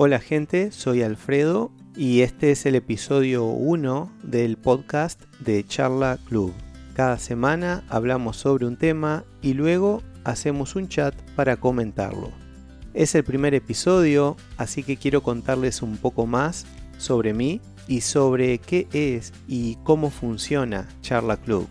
Hola gente, soy Alfredo y este es el episodio 1 del podcast de Charla Club. Cada semana hablamos sobre un tema y luego hacemos un chat para comentarlo. Es el primer episodio, así que quiero contarles un poco más sobre mí y sobre qué es y cómo funciona Charla Club.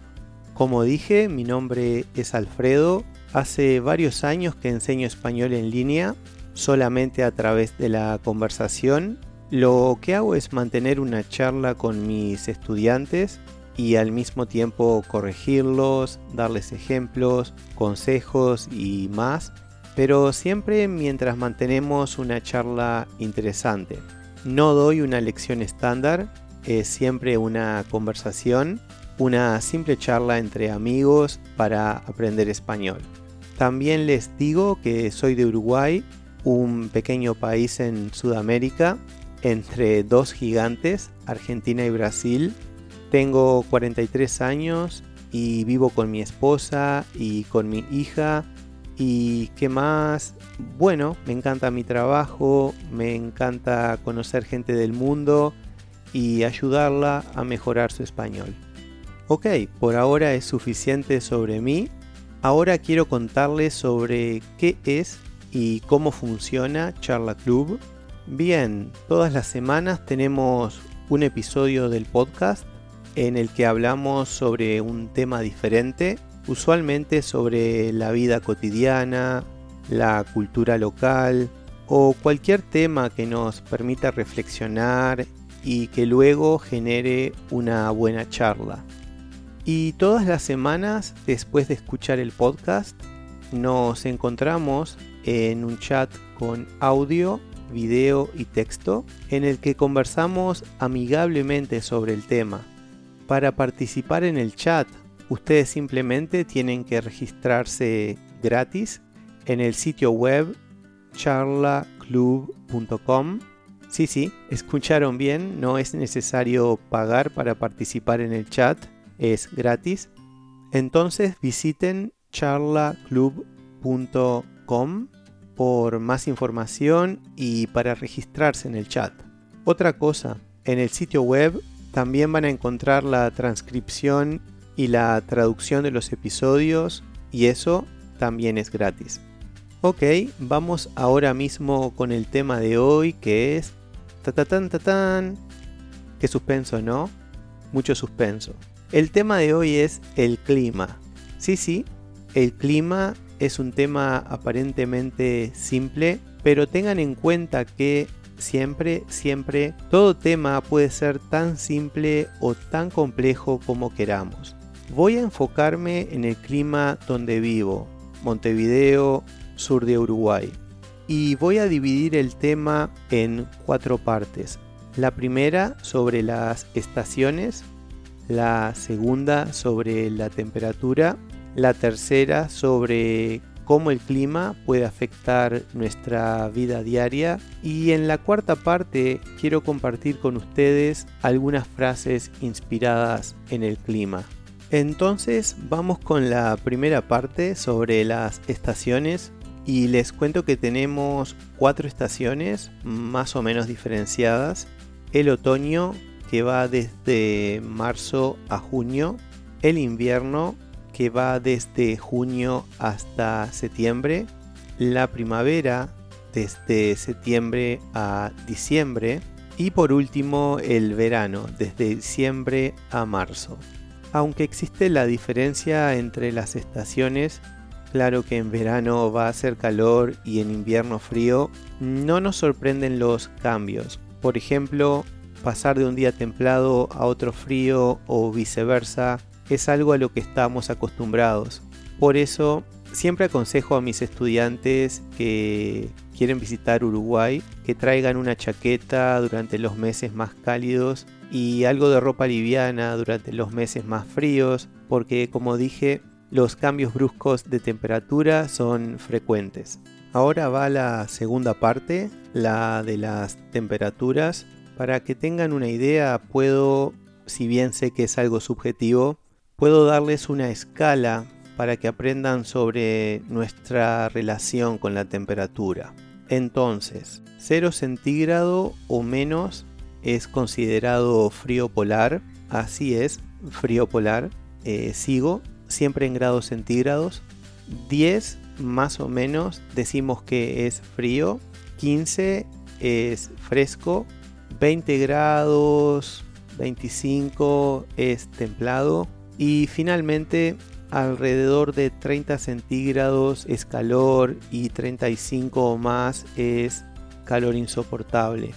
Como dije, mi nombre es Alfredo. Hace varios años que enseño español en línea, solamente a través de la conversación. Lo que hago es mantener una charla con mis estudiantes y al mismo tiempo corregirlos, darles ejemplos, consejos y más, pero siempre mientras mantenemos una charla interesante. No doy una lección estándar, es siempre una conversación, una simple charla entre amigos para aprender español. También les digo que soy de Uruguay, un pequeño país en Sudamérica, entre dos gigantes, Argentina y Brasil. Tengo 43 años y vivo con mi esposa y con mi hija ¿Y qué más? Bueno, me encanta mi trabajo, me encanta conocer gente del mundo y ayudarla a mejorar su español. Ok, por ahora es suficiente sobre mí. Ahora quiero contarles sobre qué es y cómo funciona Charla Club. Bien, todas las semanas tenemos un episodio del podcast en el que hablamos sobre un tema diferente usualmente sobre la vida cotidiana, la cultura local o cualquier tema que nos permita reflexionar y que luego genere una buena charla. Y todas las semanas, después de escuchar el podcast, nos encontramos en un chat con audio, video y texto en el que conversamos amigablemente sobre el tema. Para participar en el chat Ustedes simplemente tienen que registrarse gratis en el sitio web charlaclub.com. Sí, sí, escucharon bien, no es necesario pagar para participar en el chat, es gratis. Entonces visiten charlaclub.com por más información y para registrarse en el chat. Otra cosa, en el sitio web también van a encontrar la transcripción y la traducción de los episodios y eso también es gratis. Ok, vamos ahora mismo con el tema de hoy que es... Ta -ta -tan -ta -tan. Qué suspenso, ¿no? Mucho suspenso. El tema de hoy es el clima. Sí, sí, el clima es un tema aparentemente simple, pero tengan en cuenta que siempre, siempre, todo tema puede ser tan simple o tan complejo como queramos. Voy a enfocarme en el clima donde vivo, Montevideo, sur de Uruguay. Y voy a dividir el tema en cuatro partes. La primera sobre las estaciones, la segunda sobre la temperatura, la tercera sobre cómo el clima puede afectar nuestra vida diaria y en la cuarta parte quiero compartir con ustedes algunas frases inspiradas en el clima. Entonces vamos con la primera parte sobre las estaciones y les cuento que tenemos cuatro estaciones más o menos diferenciadas. El otoño que va desde marzo a junio, el invierno que va desde junio hasta septiembre, la primavera desde septiembre a diciembre y por último el verano desde diciembre a marzo. Aunque existe la diferencia entre las estaciones, claro que en verano va a hacer calor y en invierno frío, no nos sorprenden los cambios. Por ejemplo, pasar de un día templado a otro frío o viceversa es algo a lo que estamos acostumbrados. Por eso, siempre aconsejo a mis estudiantes que quieren visitar Uruguay que traigan una chaqueta durante los meses más cálidos y algo de ropa liviana durante los meses más fríos, porque como dije, los cambios bruscos de temperatura son frecuentes. Ahora va la segunda parte, la de las temperaturas. Para que tengan una idea, puedo, si bien sé que es algo subjetivo, puedo darles una escala para que aprendan sobre nuestra relación con la temperatura. Entonces, 0 centígrado o menos es considerado frío polar. Así es, frío polar. Eh, sigo, siempre en grados centígrados. 10 más o menos decimos que es frío. 15 es fresco. 20 grados, 25 es templado. Y finalmente alrededor de 30 centígrados es calor y 35 o más es calor insoportable.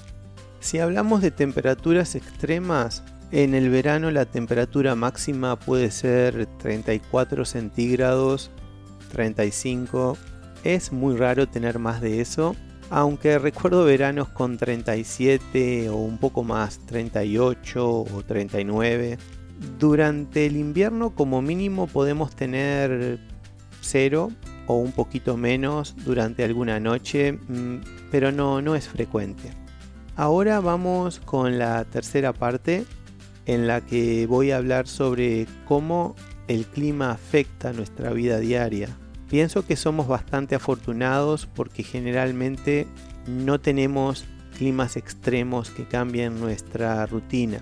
Si hablamos de temperaturas extremas, en el verano la temperatura máxima puede ser 34 centígrados, 35. Es muy raro tener más de eso, aunque recuerdo veranos con 37 o un poco más, 38 o 39. Durante el invierno como mínimo podemos tener 0 o un poquito menos durante alguna noche, mm, pero no, no es frecuente. Ahora vamos con la tercera parte en la que voy a hablar sobre cómo el clima afecta nuestra vida diaria. Pienso que somos bastante afortunados porque generalmente no tenemos climas extremos que cambien nuestra rutina.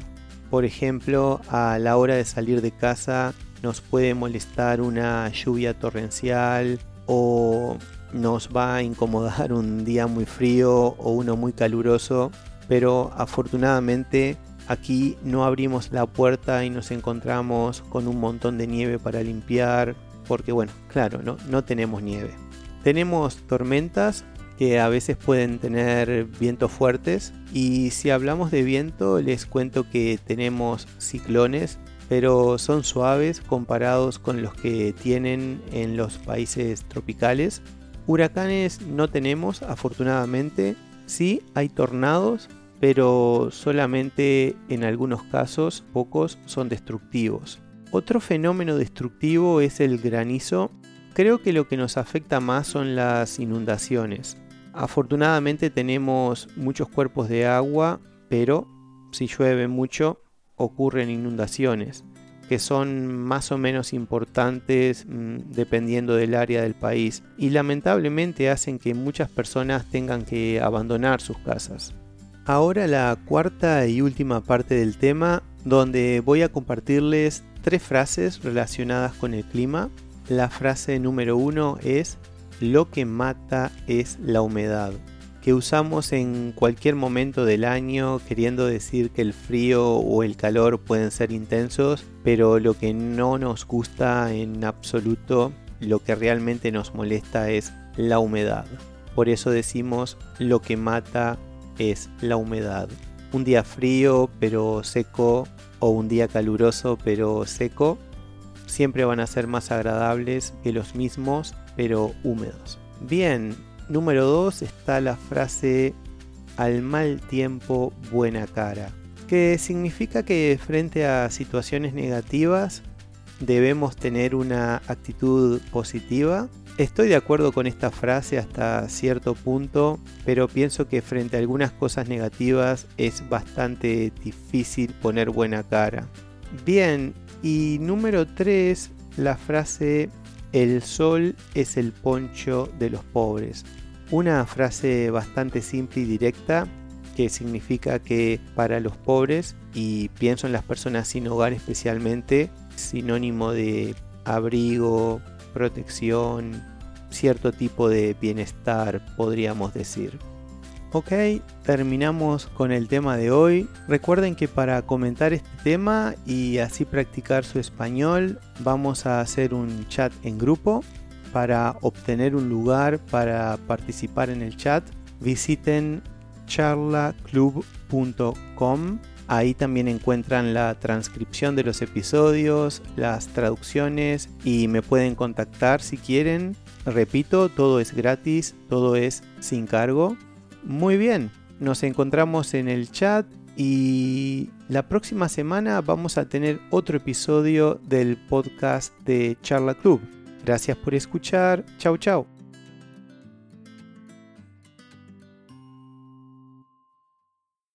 Por ejemplo, a la hora de salir de casa nos puede molestar una lluvia torrencial o nos va a incomodar un día muy frío o uno muy caluroso, pero afortunadamente aquí no abrimos la puerta y nos encontramos con un montón de nieve para limpiar, porque bueno, claro, no, no tenemos nieve. Tenemos tormentas que a veces pueden tener vientos fuertes y si hablamos de viento les cuento que tenemos ciclones pero son suaves comparados con los que tienen en los países tropicales. Huracanes no tenemos, afortunadamente. Sí, hay tornados, pero solamente en algunos casos, pocos, son destructivos. Otro fenómeno destructivo es el granizo. Creo que lo que nos afecta más son las inundaciones. Afortunadamente tenemos muchos cuerpos de agua, pero si llueve mucho ocurren inundaciones, que son más o menos importantes mm, dependiendo del área del país y lamentablemente hacen que muchas personas tengan que abandonar sus casas. Ahora la cuarta y última parte del tema donde voy a compartirles tres frases relacionadas con el clima. La frase número uno es lo que mata es la humedad que usamos en cualquier momento del año queriendo decir que el frío o el calor pueden ser intensos, pero lo que no nos gusta en absoluto, lo que realmente nos molesta es la humedad. Por eso decimos lo que mata es la humedad. Un día frío pero seco o un día caluroso pero seco siempre van a ser más agradables que los mismos pero húmedos. Bien, Número 2 está la frase al mal tiempo buena cara, que significa que frente a situaciones negativas debemos tener una actitud positiva. Estoy de acuerdo con esta frase hasta cierto punto, pero pienso que frente a algunas cosas negativas es bastante difícil poner buena cara. Bien, y número 3, la frase el sol es el poncho de los pobres. Una frase bastante simple y directa que significa que para los pobres, y pienso en las personas sin hogar especialmente, sinónimo de abrigo, protección, cierto tipo de bienestar, podríamos decir. Ok, terminamos con el tema de hoy. Recuerden que para comentar este tema y así practicar su español, vamos a hacer un chat en grupo. Para obtener un lugar para participar en el chat, visiten charlaclub.com. Ahí también encuentran la transcripción de los episodios, las traducciones y me pueden contactar si quieren. Repito, todo es gratis, todo es sin cargo. Muy bien, nos encontramos en el chat y la próxima semana vamos a tener otro episodio del podcast de Charla Club. Gracias por escuchar. Chau, chau.